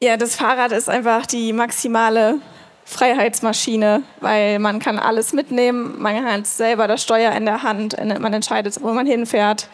Ja, das Fahrrad ist einfach die maximale Freiheitsmaschine, weil man kann alles mitnehmen, man hat selber das Steuer in der Hand, man entscheidet, wo man hinfährt.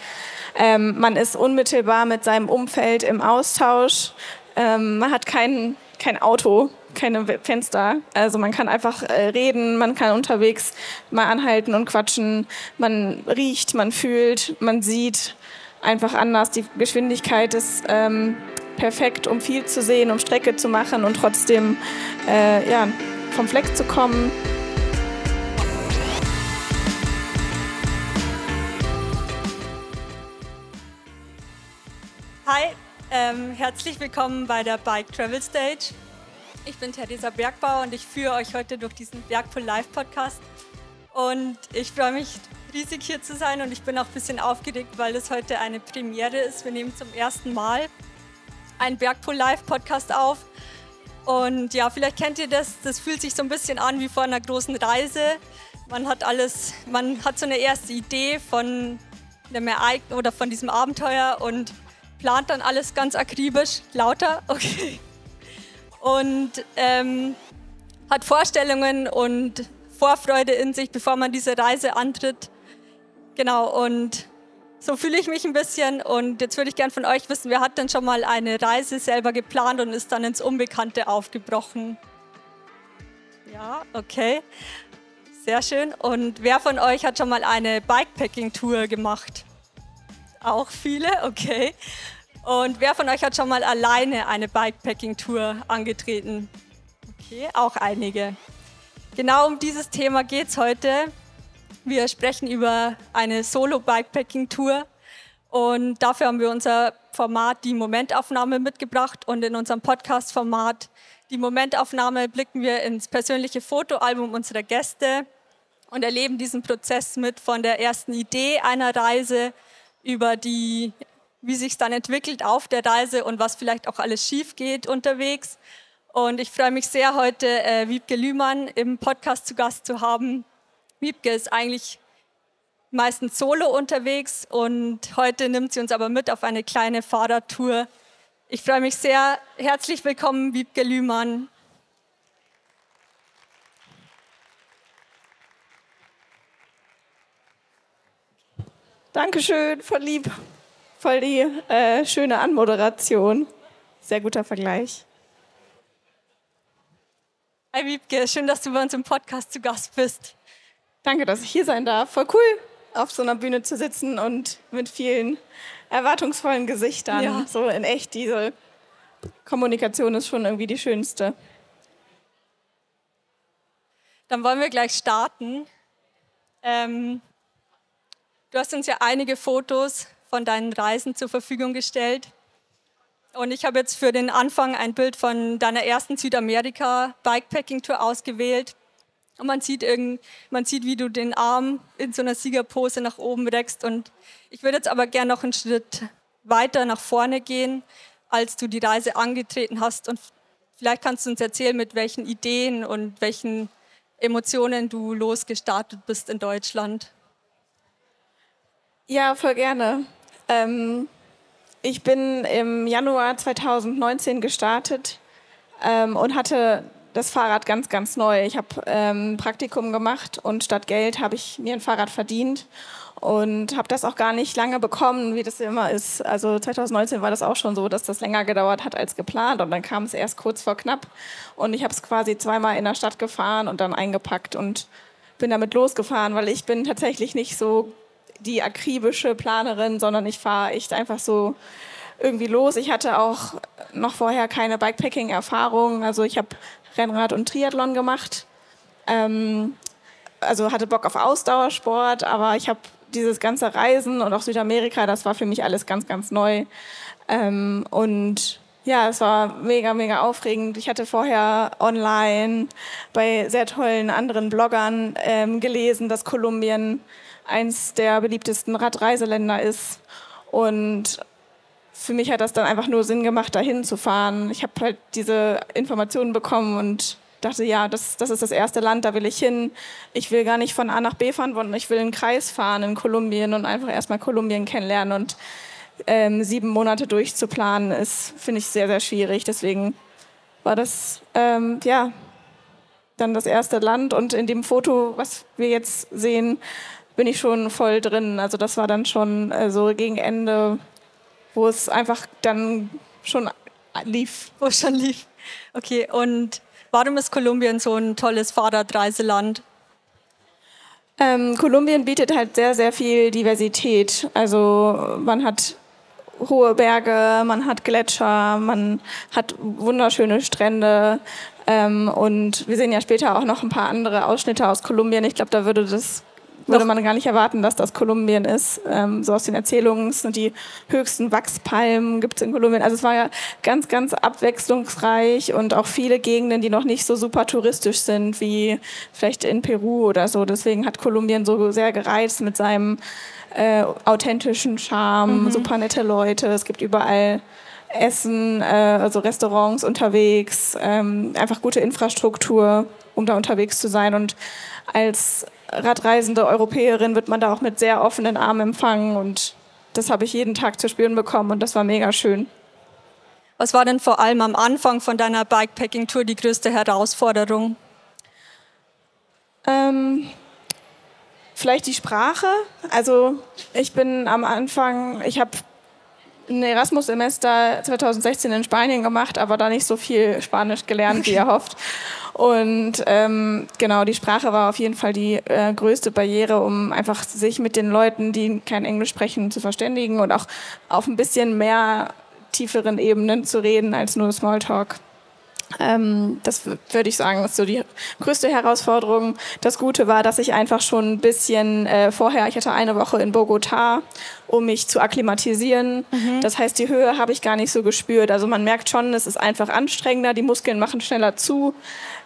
Ähm, man ist unmittelbar mit seinem Umfeld im Austausch. Ähm, man hat kein, kein Auto, keine Fenster. Also man kann einfach äh, reden, man kann unterwegs mal anhalten und quatschen. Man riecht, man fühlt, man sieht einfach anders. Die Geschwindigkeit ist ähm, perfekt, um viel zu sehen, um Strecke zu machen und trotzdem äh, ja, vom Fleck zu kommen. Hi, ähm, herzlich willkommen bei der Bike Travel Stage. Ich bin Theresa Bergbauer und ich führe euch heute durch diesen Bergpool Live Podcast. Und ich freue mich riesig hier zu sein und ich bin auch ein bisschen aufgeregt, weil es heute eine Premiere ist. Wir nehmen zum ersten Mal einen Bergpool Live Podcast auf. Und ja, vielleicht kennt ihr das, das fühlt sich so ein bisschen an wie vor einer großen Reise. Man hat alles, man hat so eine erste Idee von einem Ereignis oder von diesem Abenteuer und plant dann alles ganz akribisch. Lauter, okay und ähm, hat Vorstellungen und Vorfreude in sich, bevor man diese Reise antritt. Genau, und so fühle ich mich ein bisschen. Und jetzt würde ich gerne von euch wissen, wer hat denn schon mal eine Reise selber geplant und ist dann ins Unbekannte aufgebrochen? Ja, okay. Sehr schön. Und wer von euch hat schon mal eine Bikepacking-Tour gemacht? Auch viele, okay. Und wer von euch hat schon mal alleine eine Bikepacking-Tour angetreten? Okay, auch einige. Genau um dieses Thema geht es heute. Wir sprechen über eine Solo-Bikepacking-Tour und dafür haben wir unser Format, die Momentaufnahme, mitgebracht. Und in unserem Podcast-Format, die Momentaufnahme, blicken wir ins persönliche Fotoalbum unserer Gäste und erleben diesen Prozess mit von der ersten Idee einer Reise über die wie sich es dann entwickelt auf der Reise und was vielleicht auch alles schief geht unterwegs. Und ich freue mich sehr, heute äh, Wiebke Lühmann im Podcast zu Gast zu haben. Wiebke ist eigentlich meistens solo unterwegs und heute nimmt sie uns aber mit auf eine kleine Fahrradtour. Ich freue mich sehr. Herzlich willkommen, Wiebke Lühmann. Dankeschön, voll lieb. Voll die äh, schöne Anmoderation. Sehr guter Vergleich. Hi Wiebke, schön, dass du bei uns im Podcast zu Gast bist. Danke, dass ich hier sein darf. Voll cool, auf so einer Bühne zu sitzen und mit vielen erwartungsvollen Gesichtern. Ja. So in echt, diese Kommunikation ist schon irgendwie die schönste. Dann wollen wir gleich starten. Ähm, du hast uns ja einige Fotos von deinen Reisen zur Verfügung gestellt. Und ich habe jetzt für den Anfang ein Bild von deiner ersten Südamerika-Bikepacking-Tour ausgewählt. Und man sieht, irgend, man sieht, wie du den Arm in so einer Siegerpose nach oben reckst. Und ich würde jetzt aber gerne noch einen Schritt weiter nach vorne gehen, als du die Reise angetreten hast. Und vielleicht kannst du uns erzählen, mit welchen Ideen und welchen Emotionen du losgestartet bist in Deutschland. Ja, voll gerne. Ähm, ich bin im Januar 2019 gestartet ähm, und hatte das Fahrrad ganz, ganz neu. Ich habe ähm, Praktikum gemacht und statt Geld habe ich mir ein Fahrrad verdient und habe das auch gar nicht lange bekommen, wie das immer ist. Also 2019 war das auch schon so, dass das länger gedauert hat als geplant und dann kam es erst kurz vor knapp und ich habe es quasi zweimal in der Stadt gefahren und dann eingepackt und bin damit losgefahren, weil ich bin tatsächlich nicht so die akribische Planerin, sondern ich fahre echt einfach so irgendwie los. Ich hatte auch noch vorher keine Bikepacking-Erfahrung. Also ich habe Rennrad und Triathlon gemacht. Ähm, also hatte Bock auf Ausdauersport, aber ich habe dieses ganze Reisen und auch Südamerika, das war für mich alles ganz, ganz neu. Ähm, und ja, es war mega, mega aufregend. Ich hatte vorher online bei sehr tollen anderen Bloggern ähm, gelesen, dass Kolumbien eins der beliebtesten Radreiseländer ist. Und für mich hat das dann einfach nur Sinn gemacht, dahin zu fahren. Ich habe halt diese Informationen bekommen und dachte, ja, das, das ist das erste Land, da will ich hin. Ich will gar nicht von A nach B fahren, sondern ich will einen Kreis fahren in Kolumbien und einfach erstmal Kolumbien kennenlernen. Und ähm, sieben Monate durchzuplanen, ist, finde ich, sehr, sehr schwierig. Deswegen war das ähm, ja dann das erste Land und in dem Foto, was wir jetzt sehen, bin ich schon voll drin. Also das war dann schon äh, so gegen Ende, wo es einfach dann schon lief. Wo es schon lief. Okay, und warum ist Kolumbien so ein tolles Fahrradreiseland? Ähm, Kolumbien bietet halt sehr, sehr viel Diversität. Also man hat hohe Berge, man hat Gletscher, man hat wunderschöne Strände. Ähm, und wir sehen ja später auch noch ein paar andere Ausschnitte aus Kolumbien. Ich glaube, da würde das würde man gar nicht erwarten, dass das Kolumbien ist. Ähm, so aus den Erzählungen sind die höchsten Wachspalmen gibt es in Kolumbien. Also es war ja ganz, ganz abwechslungsreich und auch viele Gegenden, die noch nicht so super touristisch sind wie vielleicht in Peru oder so. Deswegen hat Kolumbien so sehr gereizt mit seinem äh, authentischen Charme, mhm. super nette Leute. Es gibt überall Essen, äh, also Restaurants unterwegs, ähm, einfach gute Infrastruktur, um da unterwegs zu sein. Und als radreisende Europäerin wird man da auch mit sehr offenen Armen empfangen und das habe ich jeden Tag zu spüren bekommen und das war mega schön. Was war denn vor allem am Anfang von deiner Bikepacking-Tour die größte Herausforderung? Ähm, vielleicht die Sprache. Also ich bin am Anfang, ich habe ein Erasmus-Semester 2016 in Spanien gemacht, aber da nicht so viel Spanisch gelernt, wie erhofft. Und ähm, genau, die Sprache war auf jeden Fall die äh, größte Barriere, um einfach sich mit den Leuten, die kein Englisch sprechen, zu verständigen und auch auf ein bisschen mehr tieferen Ebenen zu reden als nur Smalltalk. Ähm, das würde ich sagen, ist so die größte Herausforderung. Das Gute war, dass ich einfach schon ein bisschen äh, vorher, ich hatte eine Woche in Bogota, um mich zu akklimatisieren. Mhm. Das heißt, die Höhe habe ich gar nicht so gespürt. Also man merkt schon, es ist einfach anstrengender, die Muskeln machen schneller zu.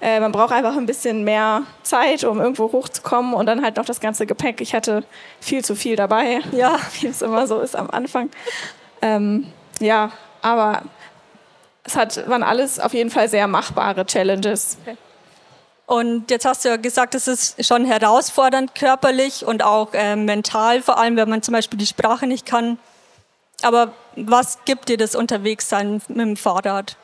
Äh, man braucht einfach ein bisschen mehr Zeit, um irgendwo hochzukommen und dann halt noch das ganze Gepäck. Ich hatte viel zu viel dabei, ja, wie es immer so ist am Anfang. Ähm, ja, aber es hat, waren alles auf jeden Fall sehr machbare Challenges. Okay. Und jetzt hast du ja gesagt, es ist schon herausfordernd körperlich und auch äh, mental, vor allem wenn man zum Beispiel die Sprache nicht kann. Aber was gibt dir das Unterwegssein mit dem Fahrrad?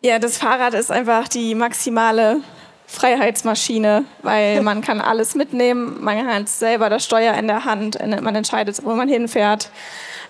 Ja, das Fahrrad ist einfach die maximale Freiheitsmaschine, weil man kann alles mitnehmen, man hat selber das Steuer in der Hand, man entscheidet, wo man hinfährt.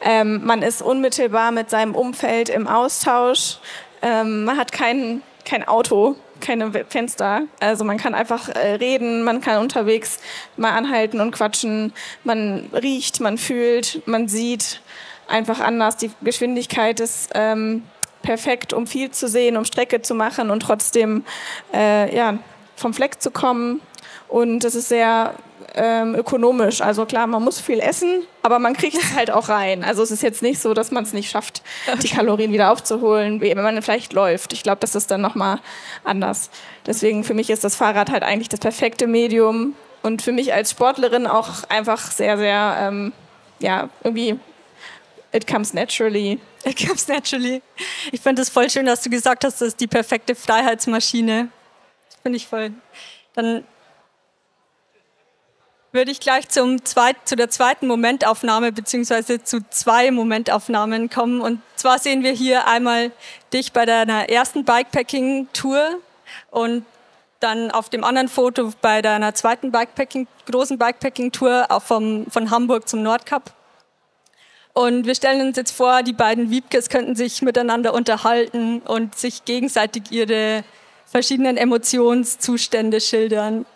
Ähm, man ist unmittelbar mit seinem Umfeld im Austausch. Ähm, man hat kein, kein Auto, keine Fenster. Also man kann einfach äh, reden, man kann unterwegs mal anhalten und quatschen. Man riecht, man fühlt, man sieht einfach anders. Die Geschwindigkeit ist ähm, perfekt, um viel zu sehen, um Strecke zu machen und trotzdem äh, ja, vom Fleck zu kommen. Und es ist sehr ähm, ökonomisch. Also klar, man muss viel essen, aber man kriegt es halt auch rein. Also es ist jetzt nicht so, dass man es nicht schafft, die Kalorien wieder aufzuholen, wenn man vielleicht läuft. Ich glaube, das ist dann nochmal anders. Deswegen für mich ist das Fahrrad halt eigentlich das perfekte Medium und für mich als Sportlerin auch einfach sehr, sehr, ähm, ja, irgendwie, it comes naturally. It comes naturally. Ich finde es voll schön, dass du gesagt hast, das ist die perfekte Freiheitsmaschine. Finde ich voll. Dann würde ich gleich zum zweit, zu der zweiten Momentaufnahme beziehungsweise zu zwei Momentaufnahmen kommen. Und zwar sehen wir hier einmal dich bei deiner ersten Bikepacking-Tour und dann auf dem anderen Foto bei deiner zweiten Bikepacking, großen Bikepacking-Tour von Hamburg zum Nordkap. Und wir stellen uns jetzt vor, die beiden Wiebkes könnten sich miteinander unterhalten und sich gegenseitig ihre verschiedenen Emotionszustände schildern.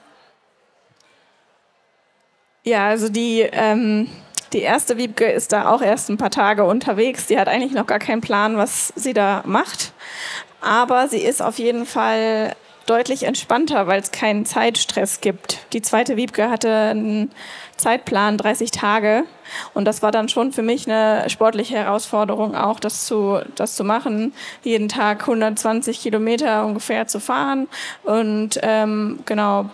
Ja, also die, ähm, die erste Wiebke ist da auch erst ein paar Tage unterwegs. Die hat eigentlich noch gar keinen Plan, was sie da macht. Aber sie ist auf jeden Fall deutlich entspannter, weil es keinen Zeitstress gibt. Die zweite Wiebke hatte einen Zeitplan, 30 Tage. Und das war dann schon für mich eine sportliche Herausforderung, auch das zu, das zu machen, jeden Tag 120 Kilometer ungefähr zu fahren. Und ähm, genau,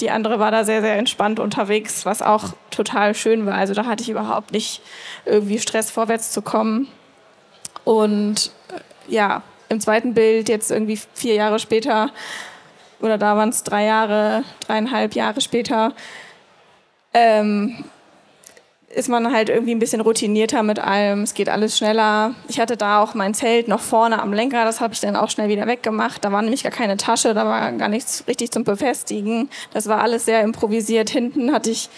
die andere war da sehr, sehr entspannt unterwegs, was auch total schön war. Also da hatte ich überhaupt nicht irgendwie Stress, vorwärts zu kommen. Und äh, ja, im zweiten Bild, jetzt irgendwie vier Jahre später, oder da waren es drei Jahre, dreieinhalb Jahre später, ähm, ist man halt irgendwie ein bisschen routinierter mit allem. Es geht alles schneller. Ich hatte da auch mein Zelt noch vorne am Lenker. Das habe ich dann auch schnell wieder weggemacht. Da war nämlich gar keine Tasche, da war gar nichts richtig zum Befestigen. Das war alles sehr improvisiert. Hinten hatte ich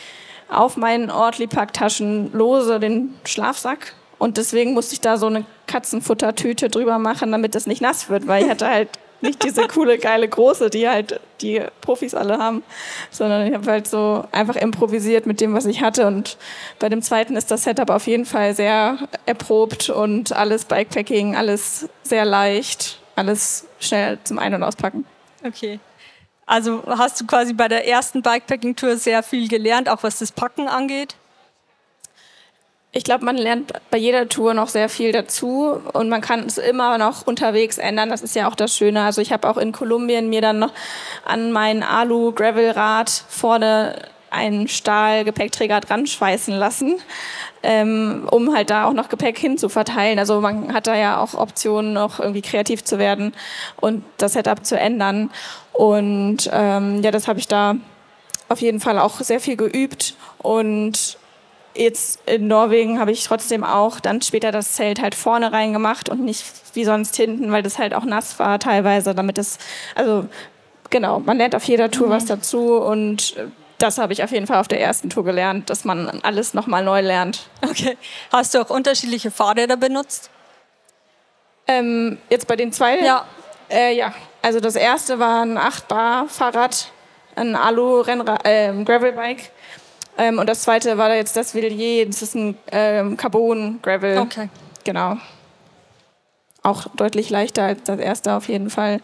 auf meinen Ortlipack-Taschen lose den Schlafsack. Und deswegen musste ich da so eine Katzenfuttertüte drüber machen, damit das nicht nass wird, weil ich hatte halt nicht diese coole, geile große, die halt die Profis alle haben, sondern ich habe halt so einfach improvisiert mit dem, was ich hatte. Und bei dem zweiten ist das Setup auf jeden Fall sehr erprobt und alles Bikepacking, alles sehr leicht, alles schnell zum Ein- und Auspacken. Okay. Also hast du quasi bei der ersten Bikepacking-Tour sehr viel gelernt, auch was das Packen angeht? Ich glaube, man lernt bei jeder Tour noch sehr viel dazu und man kann es immer noch unterwegs ändern. Das ist ja auch das Schöne. Also ich habe auch in Kolumbien mir dann noch an mein Alu-Gravel-Rad vorne einen Stahl-Gepäckträger dran schweißen lassen, ähm, um halt da auch noch Gepäck hinzuverteilen. Also man hat da ja auch Optionen, noch irgendwie kreativ zu werden und das Setup zu ändern. Und ähm, ja, das habe ich da auf jeden Fall auch sehr viel geübt und jetzt in Norwegen habe ich trotzdem auch dann später das Zelt halt vorne reingemacht und nicht wie sonst hinten, weil das halt auch nass war teilweise, damit es, also genau, man lernt auf jeder Tour mhm. was dazu und das habe ich auf jeden Fall auf der ersten Tour gelernt, dass man alles nochmal neu lernt. Okay. Hast du auch unterschiedliche Fahrräder benutzt? Ähm, jetzt bei den zwei? Ja. Äh, ja, also das erste war ein 8-Bar-Fahrrad, ein Alu-Gravelbike. Äh, ähm, und das zweite war jetzt das Villiers, das ist ein ähm, Carbon-Gravel. Okay. Genau. Auch deutlich leichter als das erste auf jeden Fall.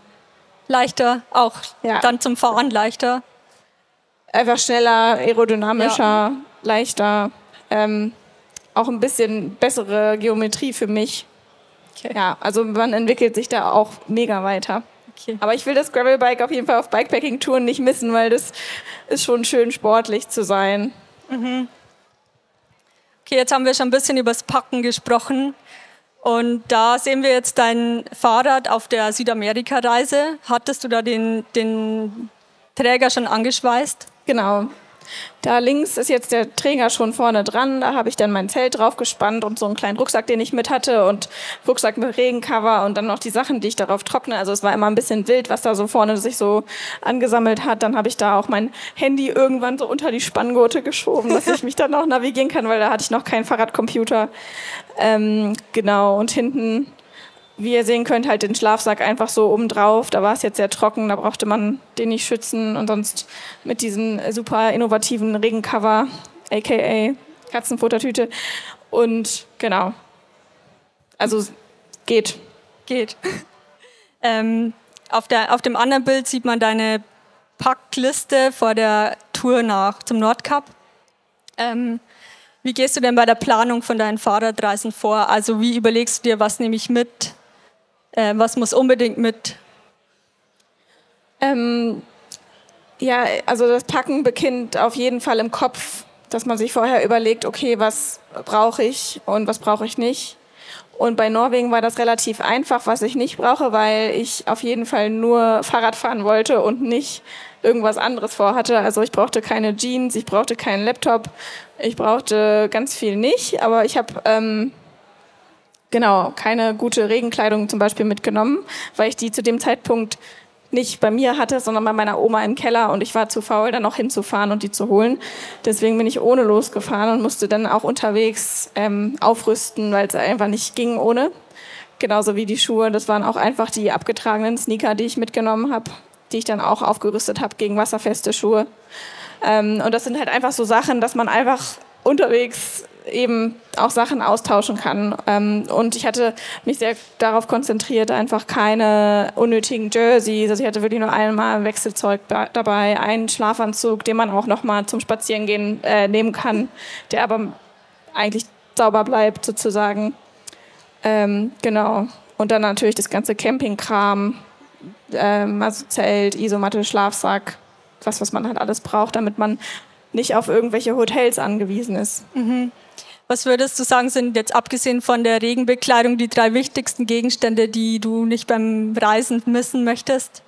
Leichter, auch ja. dann zum Fahren leichter. Einfach schneller, aerodynamischer, ja. leichter. Ähm, auch ein bisschen bessere Geometrie für mich. Okay. Ja, also man entwickelt sich da auch mega weiter. Okay. Aber ich will das Gravelbike auf jeden Fall auf Bikepacking-Touren nicht missen, weil das ist schon schön sportlich zu sein. Mhm. Okay, jetzt haben wir schon ein bisschen über das Packen gesprochen. Und da sehen wir jetzt dein Fahrrad auf der Südamerika-Reise. Hattest du da den, den Träger schon angeschweißt? Genau. Da links ist jetzt der Träger schon vorne dran. Da habe ich dann mein Zelt drauf gespannt und so einen kleinen Rucksack, den ich mit hatte und Rucksack mit Regencover und dann noch die Sachen, die ich darauf trockne. Also es war immer ein bisschen wild, was da so vorne sich so angesammelt hat. Dann habe ich da auch mein Handy irgendwann so unter die Spanngurte geschoben, dass ich mich dann auch navigieren kann, weil da hatte ich noch keinen Fahrradcomputer. Ähm, genau. Und hinten wie ihr sehen könnt, halt den Schlafsack einfach so oben drauf. Da war es jetzt sehr trocken, da brauchte man den nicht schützen. Und sonst mit diesem super innovativen Regencover, aka Katzenfuttertüte. Und genau. Also geht. Geht. ähm, auf, der, auf dem anderen Bild sieht man deine Packliste vor der Tour nach zum Nordkap. Ähm, wie gehst du denn bei der Planung von deinen Fahrradreisen vor? Also wie überlegst du dir, was nehme ich mit? Äh, was muss unbedingt mit? Ähm, ja, also das Packen beginnt auf jeden Fall im Kopf, dass man sich vorher überlegt, okay, was brauche ich und was brauche ich nicht. Und bei Norwegen war das relativ einfach, was ich nicht brauche, weil ich auf jeden Fall nur Fahrrad fahren wollte und nicht irgendwas anderes vorhatte. Also ich brauchte keine Jeans, ich brauchte keinen Laptop, ich brauchte ganz viel nicht. Aber ich habe ähm, genau, keine gute Regenkleidung zum Beispiel mitgenommen, weil ich die zu dem Zeitpunkt nicht bei mir hatte, sondern bei meiner Oma im Keller und ich war zu faul, dann noch hinzufahren und die zu holen. Deswegen bin ich ohne losgefahren und musste dann auch unterwegs ähm, aufrüsten, weil es einfach nicht ging ohne. Genauso wie die Schuhe. Das waren auch einfach die abgetragenen Sneaker, die ich mitgenommen habe, die ich dann auch aufgerüstet habe gegen wasserfeste Schuhe. Ähm, und das sind halt einfach so Sachen, dass man einfach unterwegs eben auch Sachen austauschen kann. Ähm, und ich hatte mich sehr darauf konzentriert, einfach keine unnötigen Jerseys. Also ich hatte wirklich nur einmal Wechselzeug dabei, einen Schlafanzug, den man auch noch mal zum Spazierengehen äh, nehmen kann, der aber eigentlich sauber bleibt sozusagen. Ähm, genau. Und dann natürlich das ganze Campingkram, ähm, also Zelt, Isomatte, Schlafsack, was, was man halt alles braucht, damit man nicht auf irgendwelche Hotels angewiesen ist. Mhm. Was würdest du sagen, sind jetzt abgesehen von der Regenbekleidung die drei wichtigsten Gegenstände, die du nicht beim Reisen missen möchtest?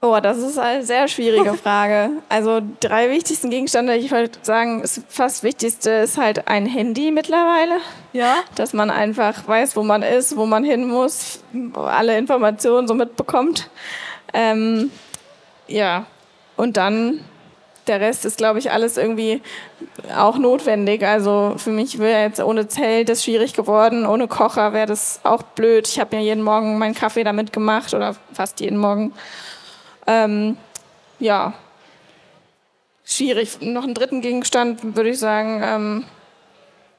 Oh, das ist eine sehr schwierige Frage. Also drei wichtigsten Gegenstände, ich würde sagen, das fast wichtigste ist halt ein Handy mittlerweile. Ja. Dass man einfach weiß, wo man ist, wo man hin muss, alle Informationen so mitbekommt. Ähm, ja, und dann der Rest ist, glaube ich, alles irgendwie auch notwendig. Also für mich wäre jetzt ohne Zelt das schwierig geworden, ohne Kocher wäre das auch blöd. Ich habe mir jeden Morgen meinen Kaffee damit gemacht oder fast jeden Morgen. Ähm, ja, schwierig. Noch einen dritten Gegenstand würde ich sagen, ähm,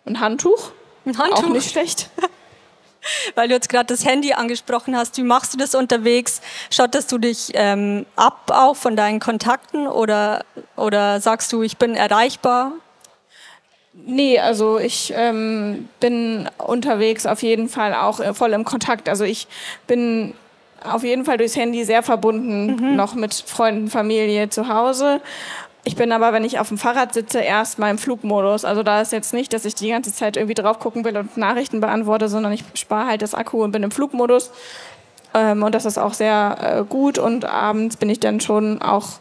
ein Handtuch. Ein Handtuch. Auch nicht schlecht. Weil du jetzt gerade das Handy angesprochen hast, wie machst du das unterwegs? Schottest du dich ähm, ab auch von deinen Kontakten oder, oder sagst du, ich bin erreichbar? Nee, also ich ähm, bin unterwegs auf jeden Fall auch äh, voll im Kontakt. Also ich bin auf jeden Fall durchs Handy sehr verbunden, mhm. noch mit Freunden, Familie zu Hause. Ich bin aber, wenn ich auf dem Fahrrad sitze, erst mal im Flugmodus. Also da ist jetzt nicht, dass ich die ganze Zeit irgendwie drauf gucken will und Nachrichten beantworte, sondern ich spare halt das Akku und bin im Flugmodus. Ähm, und das ist auch sehr äh, gut. Und abends bin ich dann schon auch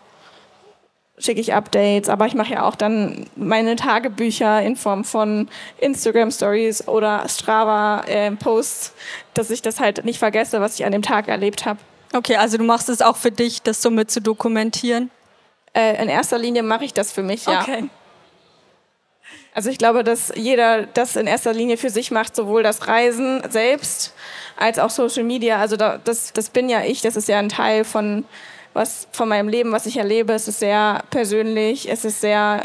schicke ich Updates, aber ich mache ja auch dann meine Tagebücher in Form von Instagram Stories oder Strava äh, Posts, dass ich das halt nicht vergesse, was ich an dem Tag erlebt habe. Okay, also du machst es auch für dich, das somit zu dokumentieren? Äh, in erster Linie mache ich das für mich, ja. Okay. Also ich glaube, dass jeder das in erster Linie für sich macht, sowohl das Reisen selbst als auch Social Media. Also da, das, das bin ja ich, das ist ja ein Teil von was von meinem Leben, was ich erlebe. Es ist sehr persönlich, es ist sehr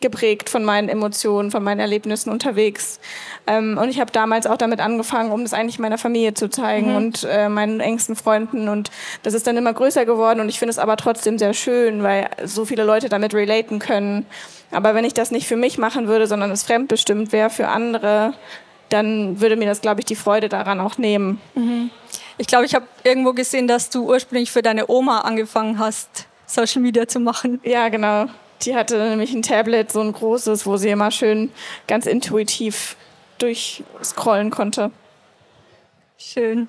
geprägt von meinen Emotionen, von meinen Erlebnissen unterwegs. Ähm, und ich habe damals auch damit angefangen, um das eigentlich meiner Familie zu zeigen mhm. und äh, meinen engsten Freunden. Und das ist dann immer größer geworden. Und ich finde es aber trotzdem sehr schön, weil so viele Leute damit relaten können. Aber wenn ich das nicht für mich machen würde, sondern es fremdbestimmt wäre für andere, dann würde mir das, glaube ich, die Freude daran auch nehmen. Mhm. Ich glaube, ich habe irgendwo gesehen, dass du ursprünglich für deine Oma angefangen hast, Social Media zu machen. Ja, genau. Die hatte nämlich ein Tablet, so ein großes, wo sie immer schön ganz intuitiv durchscrollen konnte. Schön.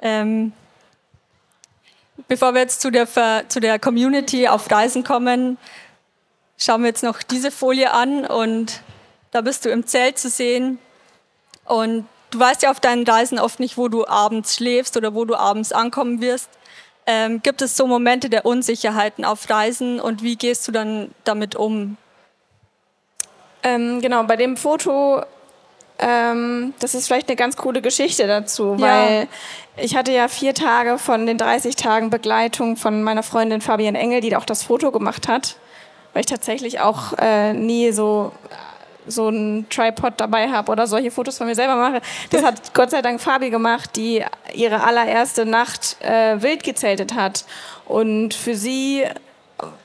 Ähm, bevor wir jetzt zu der, zu der Community auf Reisen kommen, schauen wir jetzt noch diese Folie an und da bist du im Zelt zu sehen und Du weißt ja auf deinen Reisen oft nicht, wo du abends schläfst oder wo du abends ankommen wirst. Ähm, gibt es so Momente der Unsicherheiten auf Reisen und wie gehst du dann damit um? Ähm, genau, bei dem Foto, ähm, das ist vielleicht eine ganz coole Geschichte dazu, ja. weil ich hatte ja vier Tage von den 30 Tagen Begleitung von meiner Freundin Fabienne Engel, die auch das Foto gemacht hat, weil ich tatsächlich auch äh, nie so so einen Tripod dabei habe oder solche Fotos von mir selber mache. Das hat Gott sei Dank Fabi gemacht, die ihre allererste Nacht äh, wild gezeltet hat. Und für sie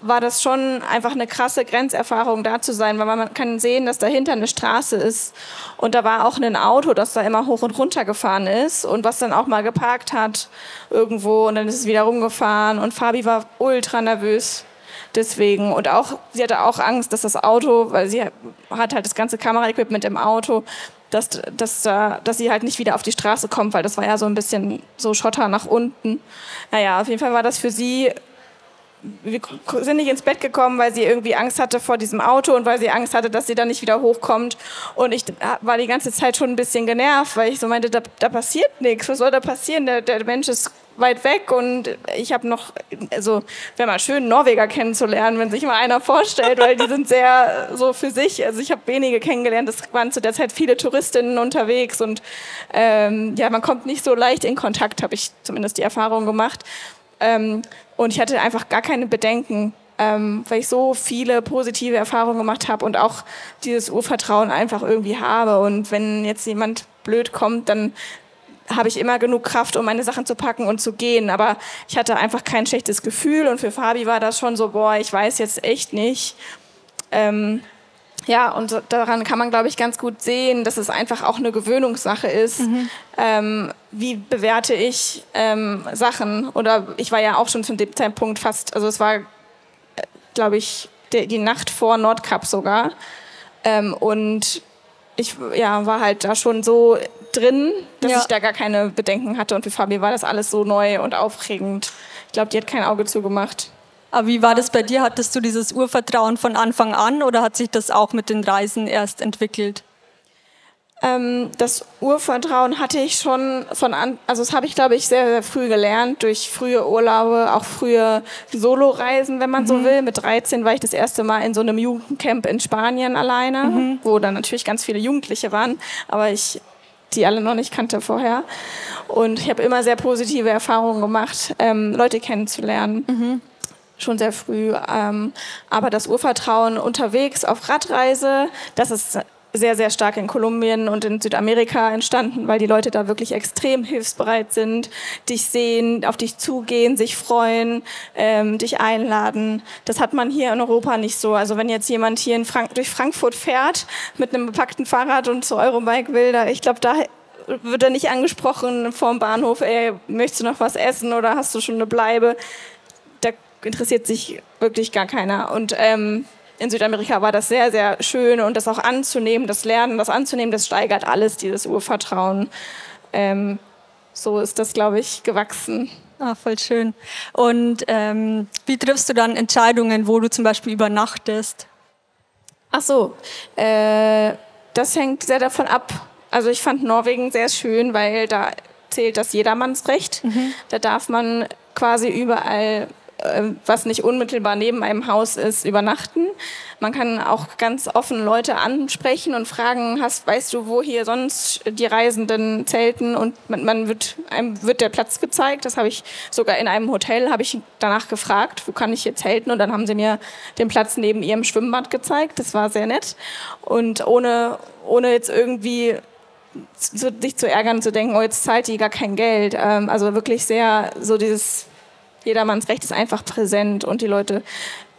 war das schon einfach eine krasse Grenzerfahrung da zu sein, weil man kann sehen, dass dahinter eine Straße ist und da war auch ein Auto, das da immer hoch und runter gefahren ist und was dann auch mal geparkt hat irgendwo und dann ist es wieder rumgefahren und Fabi war ultra nervös deswegen. Und auch, sie hatte auch Angst, dass das Auto, weil sie hat halt das ganze Kameraequipment im Auto, dass, dass, dass sie halt nicht wieder auf die Straße kommt, weil das war ja so ein bisschen so Schotter nach unten. Naja, auf jeden Fall war das für sie wir sind nicht ins Bett gekommen, weil sie irgendwie Angst hatte vor diesem Auto und weil sie Angst hatte, dass sie dann nicht wieder hochkommt. Und ich war die ganze Zeit schon ein bisschen genervt, weil ich so meinte, da, da passiert nichts. Was soll da passieren? Der, der Mensch ist weit weg und ich habe noch, also wäre mal schön, Norweger kennenzulernen, wenn sich mal einer vorstellt, weil die sind sehr so für sich. Also ich habe wenige kennengelernt, es waren zu der Zeit viele Touristinnen unterwegs und ähm, ja, man kommt nicht so leicht in Kontakt, habe ich zumindest die Erfahrung gemacht. Ähm, und ich hatte einfach gar keine Bedenken, ähm, weil ich so viele positive Erfahrungen gemacht habe und auch dieses Urvertrauen einfach irgendwie habe. Und wenn jetzt jemand blöd kommt, dann habe ich immer genug Kraft, um meine Sachen zu packen und zu gehen. Aber ich hatte einfach kein schlechtes Gefühl und für Fabi war das schon so, boah, ich weiß jetzt echt nicht. Ähm, ja, und daran kann man, glaube ich, ganz gut sehen, dass es einfach auch eine Gewöhnungssache ist. Mhm. Ähm, wie bewerte ich ähm, Sachen? Oder ich war ja auch schon zu dem Zeitpunkt fast, also es war, glaube ich, die, die, Nacht vor Nordkap sogar. Ähm, und ich ja, war halt da schon so drin, dass Ja. ich da gar keine Bedenken hatte. Und für Fabi war das alles so neu und aufregend. Ich glaube, die hat kein Auge zugemacht. Aber wie war das bei dir? Hattest du dieses Urvertrauen von Anfang an oder hat sich das auch mit den Reisen erst entwickelt? Ähm, das Urvertrauen hatte ich schon von an, also das habe ich glaube ich sehr, sehr früh gelernt durch frühe Urlaube, auch frühe Soloreisen, wenn man so will. Mit 13 war ich das erste Mal in so einem Jugendcamp in Spanien alleine, wo dann natürlich ganz viele Jugendliche waren, aber ich die alle noch nicht kannte vorher. Und ich habe immer sehr positive Erfahrungen gemacht, ähm, Leute kennenzulernen schon sehr früh. Ähm, aber das Urvertrauen unterwegs auf Radreise, das ist sehr, sehr stark in Kolumbien und in Südamerika entstanden, weil die Leute da wirklich extrem hilfsbereit sind, dich sehen, auf dich zugehen, sich freuen, ähm, dich einladen. Das hat man hier in Europa nicht so. Also wenn jetzt jemand hier in Frank durch Frankfurt fährt mit einem bepackten Fahrrad und zu Eurobike will, da, ich glaube, da wird er nicht angesprochen vorm Bahnhof, ey, möchtest du noch was essen oder hast du schon eine Bleibe? da interessiert sich wirklich gar keiner. Und ähm, in Südamerika war das sehr, sehr schön und das auch anzunehmen, das Lernen, das anzunehmen, das steigert alles, dieses Urvertrauen. Ähm, so ist das, glaube ich, gewachsen. Ah, voll schön. Und ähm, wie triffst du dann Entscheidungen, wo du zum Beispiel übernachtest? Ach so, äh, das hängt sehr davon ab. Also ich fand Norwegen sehr schön, weil da zählt das Jedermannsrecht. Da darf man quasi überall, was nicht unmittelbar neben einem Haus ist, übernachten. Man kann auch ganz offen Leute ansprechen und fragen, hast, weißt du, wo hier sonst die Reisenden zelten? Und man, man wird, einem wird der Platz gezeigt. Das habe ich sogar in einem Hotel, habe ich danach gefragt, wo kann ich hier zelten? Und dann haben sie mir den Platz neben ihrem Schwimmbad gezeigt. Das war sehr nett. Und ohne, ohne jetzt irgendwie zu, dich zu ärgern, zu denken, oh, jetzt zahlt die gar kein Geld. Ähm, also wirklich sehr so dieses jedermanns Recht ist einfach präsent und die Leute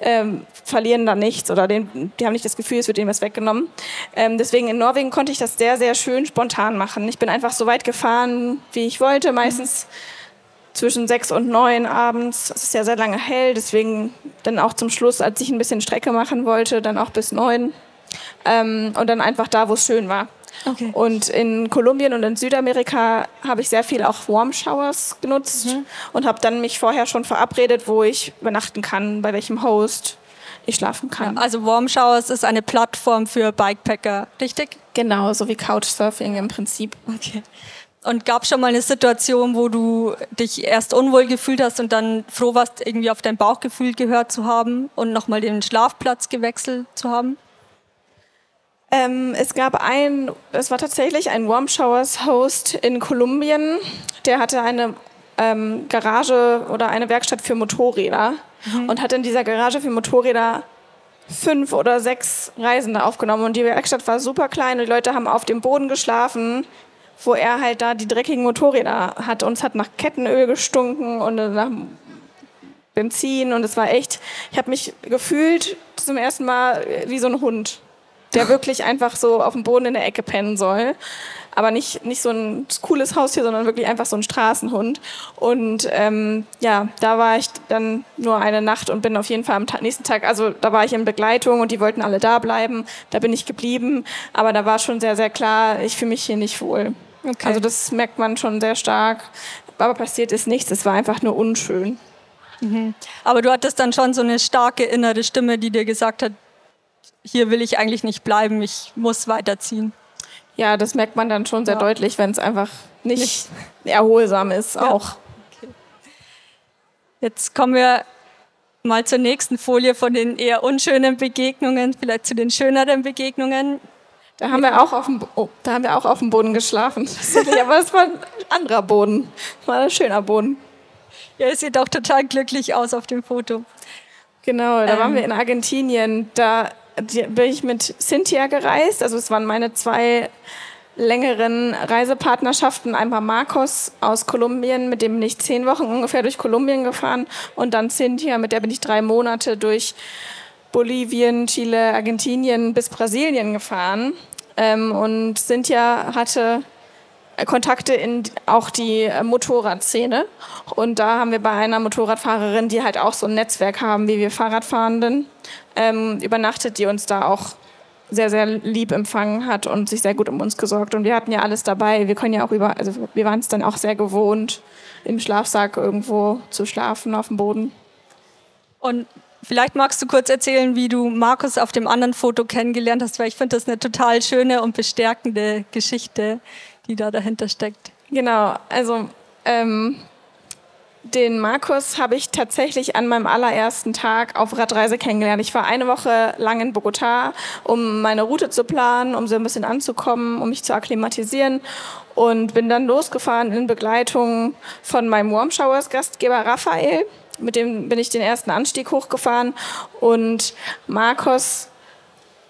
ähm, verlieren da nichts oder den, die haben nicht das Gefühl, es wird ihnen was weggenommen. Ähm, deswegen in Norwegen konnte ich das sehr, sehr schön spontan machen. Ich bin einfach so weit gefahren, wie ich wollte, meistens zwischen sechs und neun abends. Es ist ja sehr lange hell, deswegen dann auch zum Schluss, als ich ein bisschen Strecke machen wollte, dann auch bis neun. Ähm, und dann einfach da, wo es schön war. Okay. Und in Kolumbien und in Südamerika habe ich sehr viel auch Warm Showers genutzt und habe dann mich vorher schon verabredet, wo ich übernachten kann, bei welchem Host ich schlafen kann. Also Warm Showers ist eine Plattform für Bikepacker, richtig? Genau, so wie Couchsurfing im Prinzip. Okay. Und gab es schon mal eine Situation, wo du dich erst unwohl gefühlt hast und dann froh warst, irgendwie auf dein Bauchgefühl gehört zu haben und nochmal den Schlafplatz gewechselt zu haben? Ähm, es gab ein, es war tatsächlich ein Warm Showers Host in Kolumbien, der hatte eine ähm, Garage oder eine Werkstatt für Motorräder und hat in dieser Garage für Motorräder fünf oder sechs Reisende aufgenommen und die Werkstatt war super klein und die Leute haben auf dem Boden geschlafen, wo er halt da die dreckigen Motorräder hat und es hat nach Kettenöl gestunken und nach Benzin und es war echt, ich habe mich gefühlt zum ersten Mal wie so ein Hund, der wirklich einfach so auf dem Boden in der Ecke pennen soll. Aber nicht, nicht so ein cooles Haustier, sondern wirklich einfach so ein Straßenhund. Und ähm, ja, da war ich dann nur eine Nacht und bin auf jeden Fall am nächsten Tag, also da war ich in Begleitung und die wollten alle da bleiben. Da bin ich geblieben. Aber da war schon sehr, sehr klar, ich fühle mich hier nicht wohl. Okay. Also das merkt man schon sehr stark. Aber passiert ist nichts, es war einfach nur unschön. Aber du hattest dann schon so eine starke innere Stimme, die dir gesagt hat, hier will ich eigentlich nicht bleiben, ich muss weiterziehen. Ja, das merkt man dann schon sehr Ja. deutlich, wenn es einfach nicht erholsam ist auch. Jetzt kommen wir mal zur nächsten Folie von den eher unschönen Begegnungen, vielleicht zu den schöneren Begegnungen. Da haben wir auch auf dem, oh, da haben wir auch auf dem Boden geschlafen. Aber es war ein anderer Boden. Es war ein schöner Boden. Ja, ihr seht auch total glücklich aus auf dem Foto. Genau, da Ähm. waren wir in Argentinien. Da bin ich mit Cynthia gereist. Also es waren meine zwei längeren Reisepartnerschaften. Einmal Marcos aus Kolumbien, mit dem bin ich zehn Wochen ungefähr durch Kolumbien gefahren. Und dann Cynthia, mit der bin ich drei Monate durch Bolivien, Chile, Argentinien bis Brasilien gefahren. Ähm, und Cynthia hatte Kontakte in auch die äh, Motorradszene. Und da haben wir bei einer Motorradfahrerin, die halt auch so ein Netzwerk haben, wie wir Fahrradfahrenden, ähm, übernachtet, die uns da auch sehr, sehr lieb empfangen hat und sich sehr gut um uns gesorgt. Und wir hatten ja alles dabei. Wir können ja auch über, also wir waren es dann auch sehr gewohnt, im Schlafsack irgendwo zu schlafen auf dem Boden. Und vielleicht magst du kurz erzählen, wie du Markus auf dem anderen Foto kennengelernt hast, weil ich finde das eine total schöne und bestärkende Geschichte, die da dahinter steckt. Genau, also ähm, den Markus habe ich tatsächlich an meinem allerersten Tag auf Radreise kennengelernt. Ich war eine Woche lang in Bogotá, um meine Route zu planen, um so ein bisschen anzukommen, um mich zu akklimatisieren und bin dann losgefahren in Begleitung von meinem Warm Showers Gastgeber Raphael. Mit dem bin ich den ersten Anstieg hochgefahren und Markus,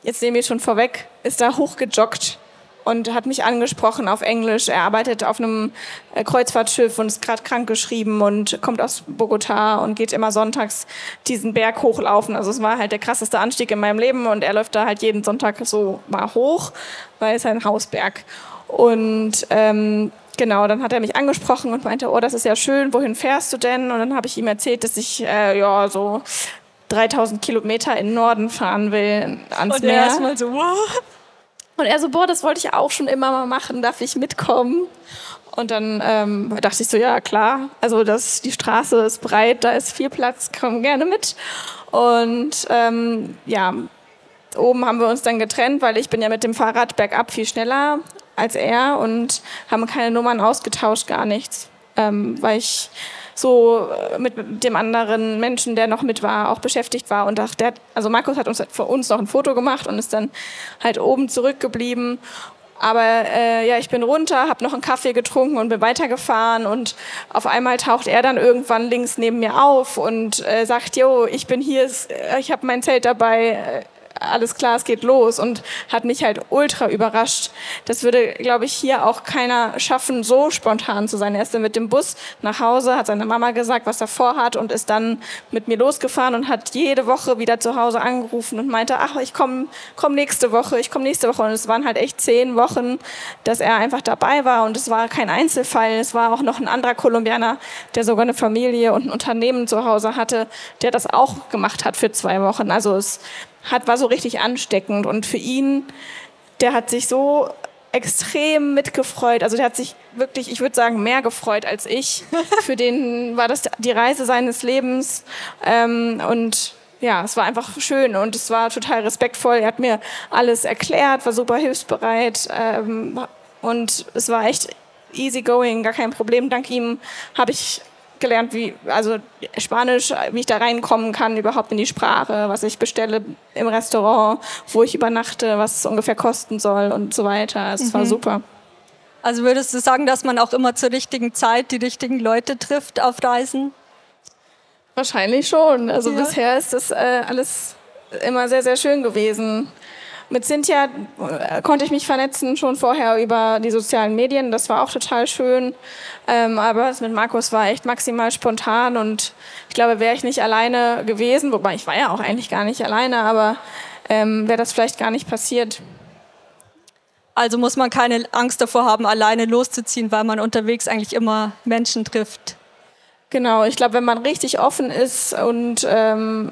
jetzt nehme ich schon vorweg, ist da hochgejoggt und hat mich angesprochen auf Englisch. Er arbeitet auf einem äh, Kreuzfahrtschiff und ist gerade krankgeschrieben und kommt aus Bogota und geht immer sonntags diesen Berg hochlaufen. Also es war halt der krasseste Anstieg in meinem Leben und er läuft da halt jeden Sonntag so mal hoch, weil es ein Hausberg. Und ähm, genau, dann hat er mich angesprochen und meinte, oh, das ist ja schön, wohin fährst du denn? Und dann habe ich ihm erzählt, dass ich äh, ja so 3000 Kilometer in den Norden fahren will ans und Meer. Und erstmal so, wow. Und er so, boah, das wollte ich auch schon immer mal machen, darf ich mitkommen? Und dann ähm, dachte ich so, ja klar, also das, die Straße ist breit, da ist viel Platz, komm gerne mit. Und ähm, ja, oben haben wir uns dann getrennt, weil ich bin ja mit dem Fahrrad bergab viel schneller als er und haben keine Nummern ausgetauscht, gar nichts, ähm, weil ich so äh, mit dem anderen Menschen, der noch mit war, auch beschäftigt war. Und der, also Markus hat uns für uns noch ein Foto gemacht und ist dann halt oben zurückgeblieben. Aber äh, ja, ich bin runter, habe noch einen Kaffee getrunken und bin weitergefahren und auf einmal taucht er dann irgendwann links neben mir auf und äh, sagt, Jo, ich bin hier, äh, ich habe mein Zelt dabei, äh, alles klar, es geht los und hat mich halt ultra überrascht. Das würde, glaube ich, hier auch keiner schaffen, so spontan zu sein. Er ist dann mit dem Bus nach Hause, hat seine Mama gesagt, was er vorhat und ist dann mit mir losgefahren und hat jede Woche wieder zu Hause angerufen und meinte, ach, ich komme komm nächste Woche, ich komme nächste Woche. Und es waren halt echt zehn Wochen, dass er einfach dabei war und es war kein Einzelfall. Es war auch noch ein anderer Kolumbianer, der sogar eine Familie und ein Unternehmen zu Hause hatte, der das auch gemacht hat für zwei Wochen. Also es hat, war so richtig ansteckend. Und für ihn, der hat sich so extrem mitgefreut. Also der hat sich wirklich, ich würde sagen, mehr gefreut als ich. Für den war das die Reise seines Lebens. Ähm, und ja, es war einfach schön und es war total respektvoll. Er hat mir alles erklärt, war super hilfsbereit ähm, und es war echt easy going, gar kein Problem. Dank ihm habe ich gelernt, wie, also Spanisch, wie ich da reinkommen kann, überhaupt in die Sprache, was ich bestelle im Restaurant, wo ich übernachte, was es ungefähr kosten soll und so weiter. Es mhm. war super. Also würdest du sagen, dass man auch immer zur richtigen Zeit die richtigen Leute trifft auf Reisen? Wahrscheinlich schon. Also ja. bisher ist das äh, alles immer sehr, sehr schön gewesen. Mit Cynthia äh, konnte ich mich vernetzen schon vorher über die sozialen Medien. Das war auch total schön. Ähm, aber mit Markus war echt maximal spontan und ich glaube, wäre ich nicht alleine gewesen, wobei ich war ja auch eigentlich gar nicht alleine, aber ähm, wäre das vielleicht gar nicht passiert. Also muss man keine Angst davor haben, alleine loszuziehen, weil man unterwegs eigentlich immer Menschen trifft. Genau, ich glaube, wenn man richtig offen ist und ähm,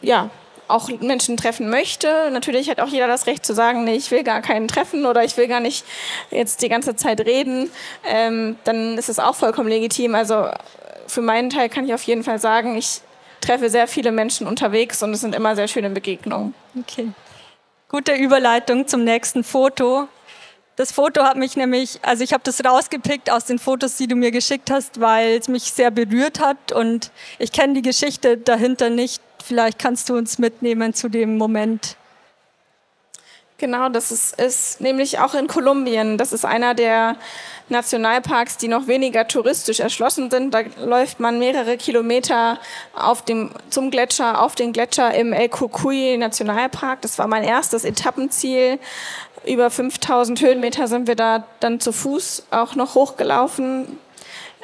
ja, auch Menschen treffen möchte. Natürlich hat auch jeder das Recht zu sagen, nee, ich will gar keinen treffen oder ich will gar nicht jetzt die ganze Zeit reden. Ähm, dann ist es auch vollkommen legitim. Also für meinen Teil kann ich auf jeden Fall sagen, ich treffe sehr viele Menschen unterwegs und es sind immer sehr schöne Begegnungen. Okay. Gute Überleitung zum nächsten Foto. Das Foto hat mich nämlich, also ich habe das rausgepickt aus den Fotos, die du mir geschickt hast, weil es mich sehr berührt hat und ich kenne die Geschichte dahinter nicht. Vielleicht kannst du uns mitnehmen zu dem Moment. Genau, das ist, ist nämlich auch in Kolumbien. Das ist einer der Nationalparks, die noch weniger touristisch erschlossen sind. Da läuft man mehrere Kilometer auf dem, zum Gletscher, auf den Gletscher im El Cucuy Nationalpark. Das war mein erstes Etappenziel. Über 5000 Höhenmeter sind wir da dann zu Fuß auch noch hochgelaufen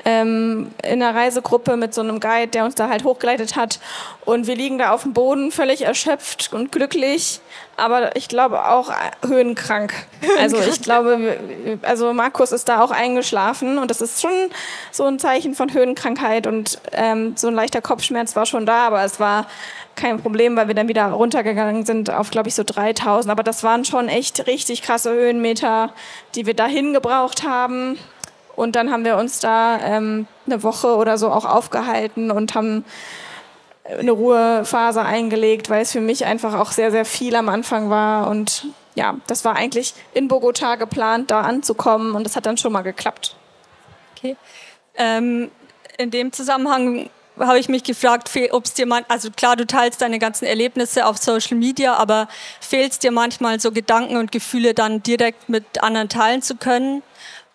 ähm, in einer Reisegruppe mit so einem Guide, der uns da halt hochgeleitet hat. Und wir liegen da auf dem Boden, völlig erschöpft und glücklich, aber ich glaube auch höhenkrank. Also ich glaube, also Markus ist da auch eingeschlafen und das ist schon so ein Zeichen von Höhenkrankheit und ähm, so ein leichter Kopfschmerz war schon da, aber es war kein Problem, weil wir dann wieder runtergegangen sind auf, glaube ich, so 3000. Aber das waren schon echt richtig krasse Höhenmeter, die wir dahin gebraucht haben. Und dann haben wir uns da ähm, eine Woche oder so auch aufgehalten und haben eine Ruhephase eingelegt, weil es für mich einfach auch sehr, sehr viel am Anfang war. Und ja, das war eigentlich in Bogota geplant, da anzukommen und das hat dann schon mal geklappt. Okay. Ähm, in dem Zusammenhang habe ich mich gefragt, ob es dir man, also klar, du teilst deine ganzen Erlebnisse auf Social Media, aber fehlt es dir manchmal so Gedanken und Gefühle dann direkt mit anderen teilen zu können,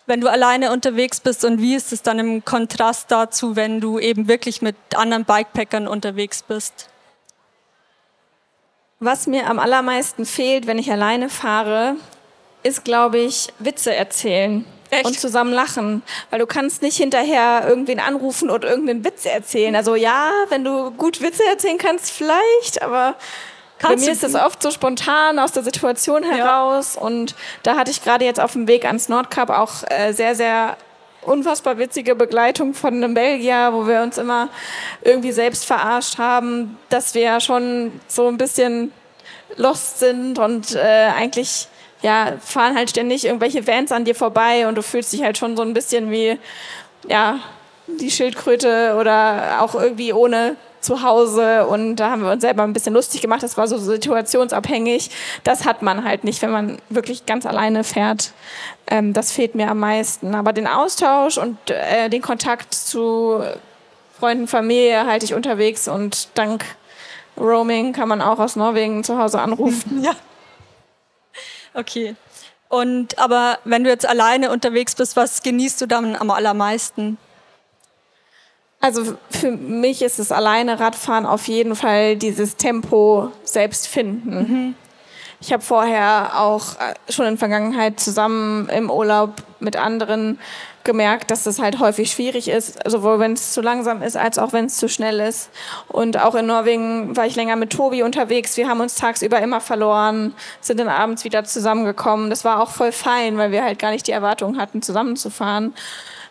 wenn du alleine unterwegs bist und wie ist es dann im Kontrast dazu, wenn du eben wirklich mit anderen Bikepackern unterwegs bist? Was mir am allermeisten fehlt, wenn ich alleine fahre, ist, glaube ich, Witze erzählen. Echt? und zusammen lachen. Weil du kannst nicht hinterher irgendwen anrufen und irgendeinen Witz erzählen. Also ja, wenn du gut Witze erzählen kannst, vielleicht, aber kannst bei mir ist das oft so spontan aus der Situation heraus. Ja. Und da hatte ich gerade jetzt auf dem Weg ans Nordkap auch äh, sehr, sehr unfassbar witzige Begleitung von einem Belgier, wo wir uns immer irgendwie selbst verarscht haben, dass wir schon so ein bisschen lost sind und äh, eigentlich ja, fahren halt ständig irgendwelche Vans an dir vorbei und du fühlst dich halt schon so ein bisschen wie, ja, die Schildkröte oder auch irgendwie ohne zu Hause und da haben wir uns selber ein bisschen lustig gemacht. Das war so situationsabhängig. Das hat man halt nicht, wenn man wirklich ganz alleine fährt. Ähm, das fehlt mir am meisten. Aber den Austausch und äh, den Kontakt zu Freunden, Familie halte ich unterwegs und dank Roaming kann man auch aus Norwegen zu Hause anrufen. Ja. Okay. Und aber wenn du jetzt alleine unterwegs bist, was genießt du dann am allermeisten? Also für mich ist es alleine Radfahren auf jeden Fall dieses Tempo selbst finden. Mhm. Ich habe vorher auch äh, schon in Vergangenheit zusammen im Urlaub mit anderen gemerkt, dass das halt häufig schwierig ist, sowohl wenn es zu langsam ist, als auch wenn es zu schnell ist. Und auch in Norwegen war ich länger mit Tobi unterwegs. Wir haben uns tagsüber immer verloren, sind dann abends wieder zusammengekommen. Das war auch voll fein, weil wir halt gar nicht die Erwartung hatten, zusammenzufahren.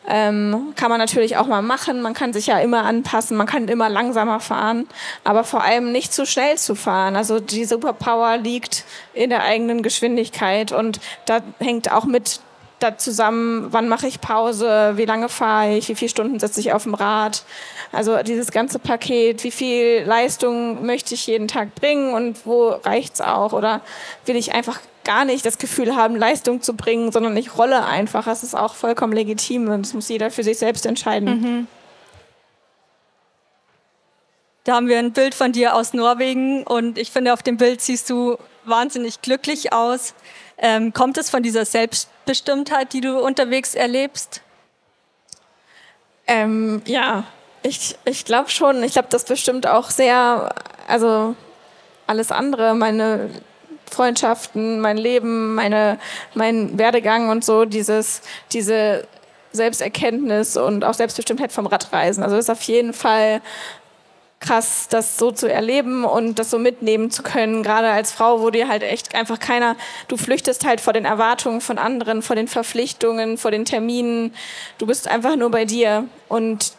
Ähm, kann man natürlich auch mal machen. Man kann sich ja immer anpassen, man kann immer langsamer fahren, aber vor allem nicht zu schnell zu fahren. Also die Superpower liegt in der eigenen Geschwindigkeit und da hängt auch mit da zusammen, wann mache ich Pause, wie lange fahre ich, wie viele Stunden sitze ich auf dem Rad. Also dieses ganze Paket, wie viel Leistung möchte ich jeden Tag bringen und wo reicht es auch? Oder will ich einfach gar nicht das Gefühl haben, Leistung zu bringen, sondern ich rolle einfach. Das ist auch vollkommen legitim und das muss jeder für sich selbst entscheiden. Mhm. Da haben wir ein Bild von dir aus Norwegen und ich finde, auf dem Bild siehst du wahnsinnig glücklich aus. Ähm, kommt es von dieser Selbstbestimmtheit, die du unterwegs erlebst? Ähm, ja, ich, ich glaube schon. Ich glaube, das bestimmt auch sehr, also alles andere, meine Freundschaften, mein Leben, meine, mein Werdegang und so, dieses, diese Selbsterkenntnis und auch Selbstbestimmtheit vom Radreisen. Also das ist auf jeden Fall krass, das so zu erleben und das so mitnehmen zu können. Gerade als Frau, wo dir halt echt einfach keiner, du flüchtest halt vor den Erwartungen von anderen, vor den Verpflichtungen, vor den Terminen. Du bist einfach nur bei dir und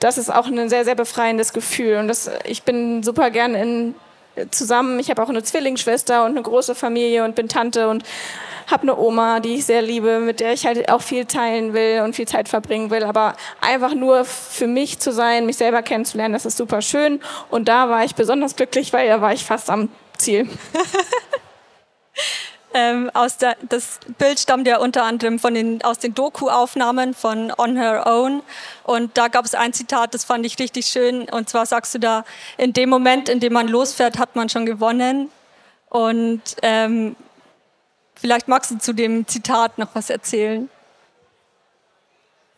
das ist auch ein sehr, sehr befreiendes Gefühl. Und das, ich bin super gern in, zusammen. Ich habe auch eine Zwillingsschwester und eine große Familie und bin Tante und habe eine Oma, die ich sehr liebe, mit der ich halt auch viel teilen will und viel Zeit verbringen will. Aber einfach nur für mich zu sein, mich selber kennenzulernen, das ist super schön. Und da war ich besonders glücklich, weil da war ich fast am Ziel. ähm, aus der, das Bild stammt ja unter anderem von den, aus den Doku-Aufnahmen von On Her Own. Und da gab es ein Zitat, das fand ich richtig schön. Und zwar sagst du da, in dem Moment, in dem man losfährt, hat man schon gewonnen. Und ähm, Vielleicht magst du zu dem Zitat noch was erzählen.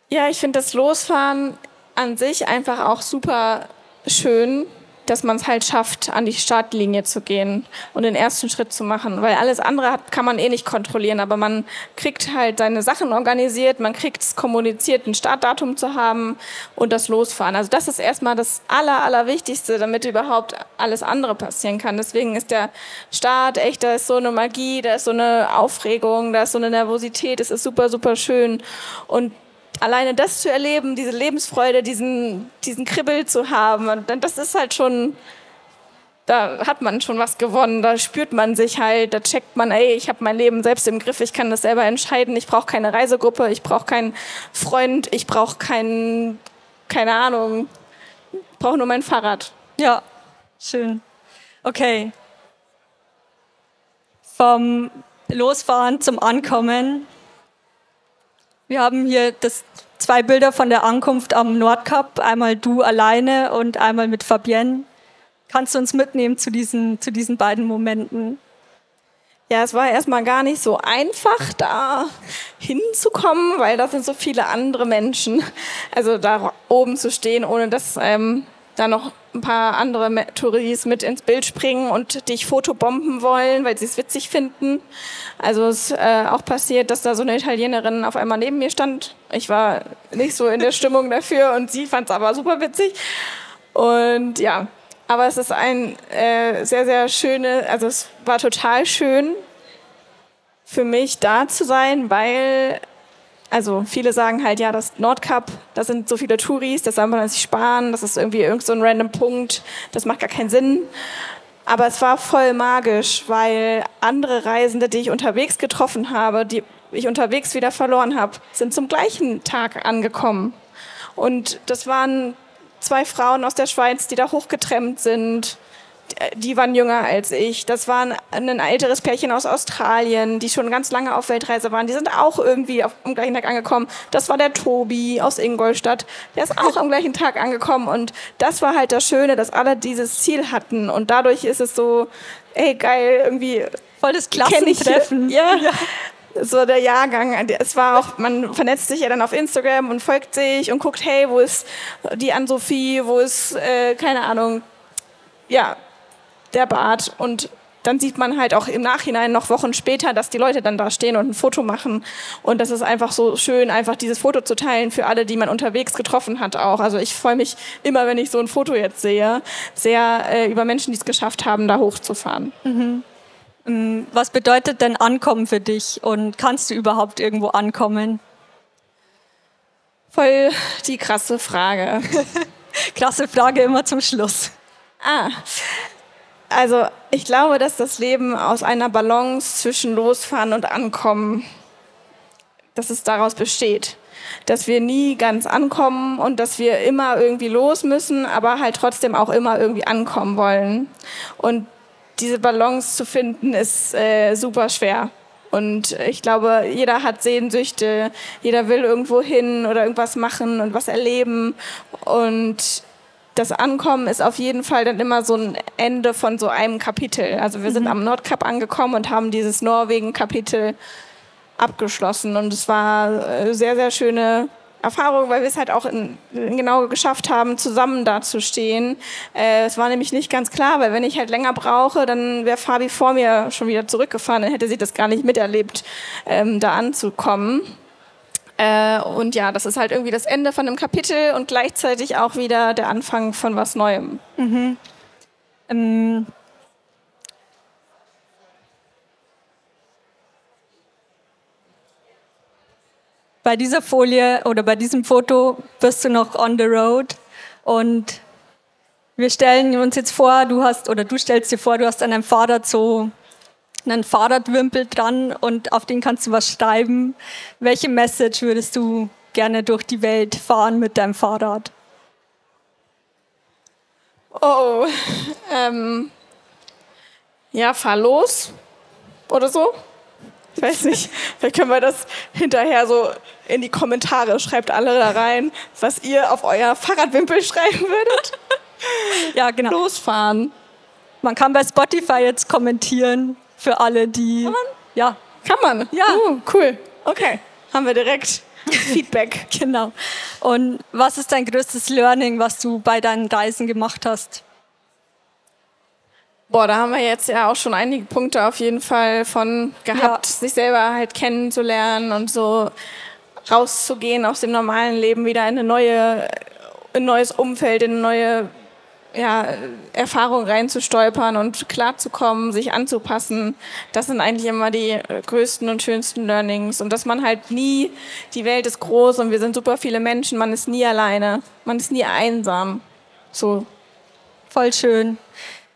Ja, ich finde das Losfahren an sich einfach auch super schön, dass man es halt schafft, an die Startlinie zu gehen und den ersten Schritt zu machen. Weil alles andere hat, kann man eh nicht kontrollieren, aber man kriegt halt seine Sachen organisiert, man kriegt es kommuniziert, ein Startdatum zu haben und das Losfahren. Also das ist erstmal das Aller, Allerwichtigste, damit überhaupt alles andere passieren kann. Deswegen ist der Start echt, da ist so eine Magie, da ist so eine Aufregung, da ist so eine Nervosität, es ist super, super schön. Und alleine das zu erleben, diese Lebensfreude, diesen, diesen Kribbel zu haben, das ist halt schon, da hat man schon was gewonnen, da spürt man sich halt, da checkt man, ey, ich habe mein Leben selbst im Griff, ich kann das selber entscheiden, ich brauche keine Reisegruppe, ich brauche keinen Freund, ich brauche keinen, keine Ahnung, ich brauche nur mein Fahrrad. Ja, schön. Okay. Vom Losfahren zum Ankommen wir haben hier das, zwei Bilder von der Ankunft am Nordkap. Einmal du alleine und einmal mit Fabienne. Kannst du uns mitnehmen zu diesen, zu diesen beiden Momenten? Ja, es war erstmal gar nicht so einfach, da hinzukommen, weil da sind so viele andere Menschen. Also da oben zu stehen, ohne dass ähm, da noch ein paar andere Touris mit ins Bild springen und dich fotobomben wollen, weil sie es witzig finden. Also es ist äh, auch passiert, dass da so eine Italienerin auf einmal neben mir stand. Ich war nicht so in der Stimmung dafür und sie fand es aber super witzig. Und ja, aber es ist ein äh, sehr, sehr schöne, also es war total schön für mich da zu sein, weil also viele sagen halt, ja, das Nordkap, da sind so viele Touris, das soll man sich sparen, das ist irgendwie irgend so ein random Punkt, das macht gar keinen Sinn. Aber es war voll magisch, weil andere Reisende, die ich unterwegs getroffen habe, die ich unterwegs wieder verloren habe, sind zum gleichen Tag angekommen. Und das waren zwei Frauen aus der Schweiz, die da hochgetrennt sind die waren jünger als ich. Das war ein älteres Pärchen aus Australien, die schon ganz lange auf Weltreise waren. Die sind auch irgendwie auf, am gleichen Tag angekommen. Das war der Tobi aus Ingolstadt. Der ist auch am gleichen Tag angekommen. Und das war halt das Schöne, dass alle dieses Ziel hatten. Und dadurch ist es so, ey, geil, irgendwie. Voll das Klassentreffen. Ja. ja. So der Jahrgang. Es war auch, man vernetzt sich ja dann auf Instagram und folgt sich und guckt, hey, wo ist die Ann-Sophie, wo ist, äh, keine Ahnung, ja, der Bart und dann sieht man halt auch im Nachhinein noch Wochen später, dass die Leute dann da stehen und ein Foto machen. Und das ist einfach so schön, einfach dieses Foto zu teilen für alle, die man unterwegs getroffen hat auch. Also ich freue mich immer, wenn ich so ein Foto jetzt sehe, sehr äh, über Menschen, die es geschafft haben, da hochzufahren. Mhm. Mm, was bedeutet denn Ankommen für dich und kannst du überhaupt irgendwo ankommen? Voll die krasse Frage. krasse Frage immer zum Schluss. Ah, also ich glaube, dass das Leben aus einer Balance zwischen Losfahren und Ankommen, dass es daraus besteht. Dass wir nie ganz ankommen und dass wir immer irgendwie los müssen, aber halt trotzdem auch immer irgendwie ankommen wollen. Und diese Balance zu finden, ist äh, super schwer. Und ich glaube, jeder hat Sehnsüchte, jeder will irgendwo hin oder irgendwas machen und was erleben. Und das Ankommen ist auf jeden Fall dann immer so ein Ende von so einem Kapitel. Also wir sind mhm. am Nordkap angekommen und haben dieses Norwegen-Kapitel abgeschlossen. Und es war eine äh, sehr, sehr schöne Erfahrung, weil wir es halt auch in genau geschafft haben, zusammen dazustehen. Äh, es war nämlich nicht ganz klar, weil wenn ich halt länger brauche, dann wäre Fabi vor mir schon wieder zurückgefahren, dann hätte sie das gar nicht miterlebt, ähm, da anzukommen. Äh, und ja, das ist halt irgendwie das Ende von einem Kapitel und gleichzeitig auch wieder der Anfang von was Neuem. Mhm. Ähm bei dieser Folie oder bei diesem Foto bist du noch on the road und wir stellen uns jetzt vor, du hast oder du stellst dir vor, du hast an einem Fahrrad so einen Fahrradwimpel dran und auf den kannst du was schreiben. Welche Message würdest du gerne durch die Welt fahren mit deinem Fahrrad? Oh, ähm, ja, fahr los oder so. Ich weiß nicht, vielleicht können wir das hinterher so in die Kommentare, schreibt alle da rein, was ihr auf euer Fahrradwimpel schreiben würdet. ja, genau. Losfahren. Man kann bei Spotify jetzt kommentieren, für alle, die. Kann man? Ja. Kann man? Ja. Uh, cool. Okay. Haben wir direkt Feedback. genau. Und was ist dein größtes Learning, was du bei deinen Reisen gemacht hast? Boah, da haben wir jetzt ja auch schon einige Punkte auf jeden Fall von gehabt, ja. sich selber halt kennenzulernen und so rauszugehen aus dem normalen Leben wieder in eine neue, ein neues Umfeld, in eine neue ja, Erfahrung reinzustolpern und klarzukommen, sich anzupassen. Das sind eigentlich immer die größten und schönsten Learnings. Und dass man halt nie, die Welt ist groß und wir sind super viele Menschen, man ist nie alleine, man ist nie einsam. So. Voll schön.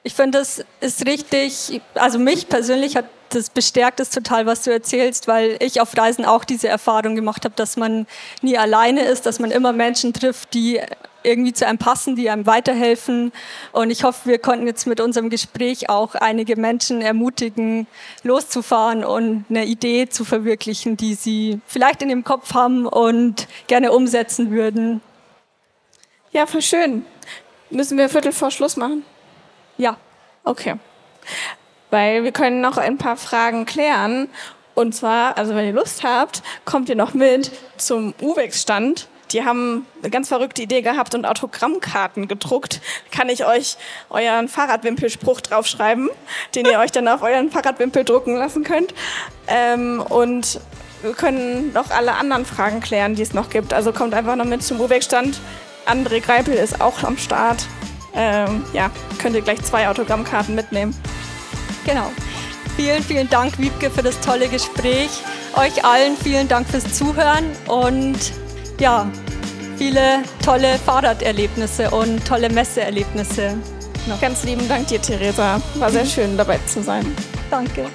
Ich finde, das ist richtig, also mich persönlich hat das bestärkt es total, was du erzählst, weil ich auf Reisen auch diese Erfahrung gemacht habe, dass man nie alleine ist, dass man immer Menschen trifft, die irgendwie zu einem passen, die einem weiterhelfen. Und ich hoffe, wir konnten jetzt mit unserem Gespräch auch einige Menschen ermutigen, loszufahren und eine Idee zu verwirklichen, die sie vielleicht in ihrem Kopf haben und gerne umsetzen würden. Ja, voll schön. Müssen wir Viertel vor Schluss machen? Ja. Okay. Weil wir können noch ein paar Fragen klären. Und zwar, also wenn ihr Lust habt, kommt ihr noch mit zum UVEX-Stand die haben eine ganz verrückte Idee gehabt und Autogrammkarten gedruckt. Kann ich euch euren Fahrradwimpelspruch draufschreiben, den ihr euch dann auf euren Fahrradwimpel drucken lassen könnt. Ähm, und wir können noch alle anderen Fragen klären, die es noch gibt. Also kommt einfach noch mit zum Uhrwegstand. André Greipel ist auch am Start. Ähm, ja, könnt ihr gleich zwei Autogrammkarten mitnehmen. Genau. Vielen, vielen Dank, Wiebke, für das tolle Gespräch. Euch allen vielen Dank fürs Zuhören und ja, viele tolle Fahrraderlebnisse und tolle Messeerlebnisse. Noch. Ganz lieben Dank dir, Theresa. War sehr schön, dabei zu sein. Danke.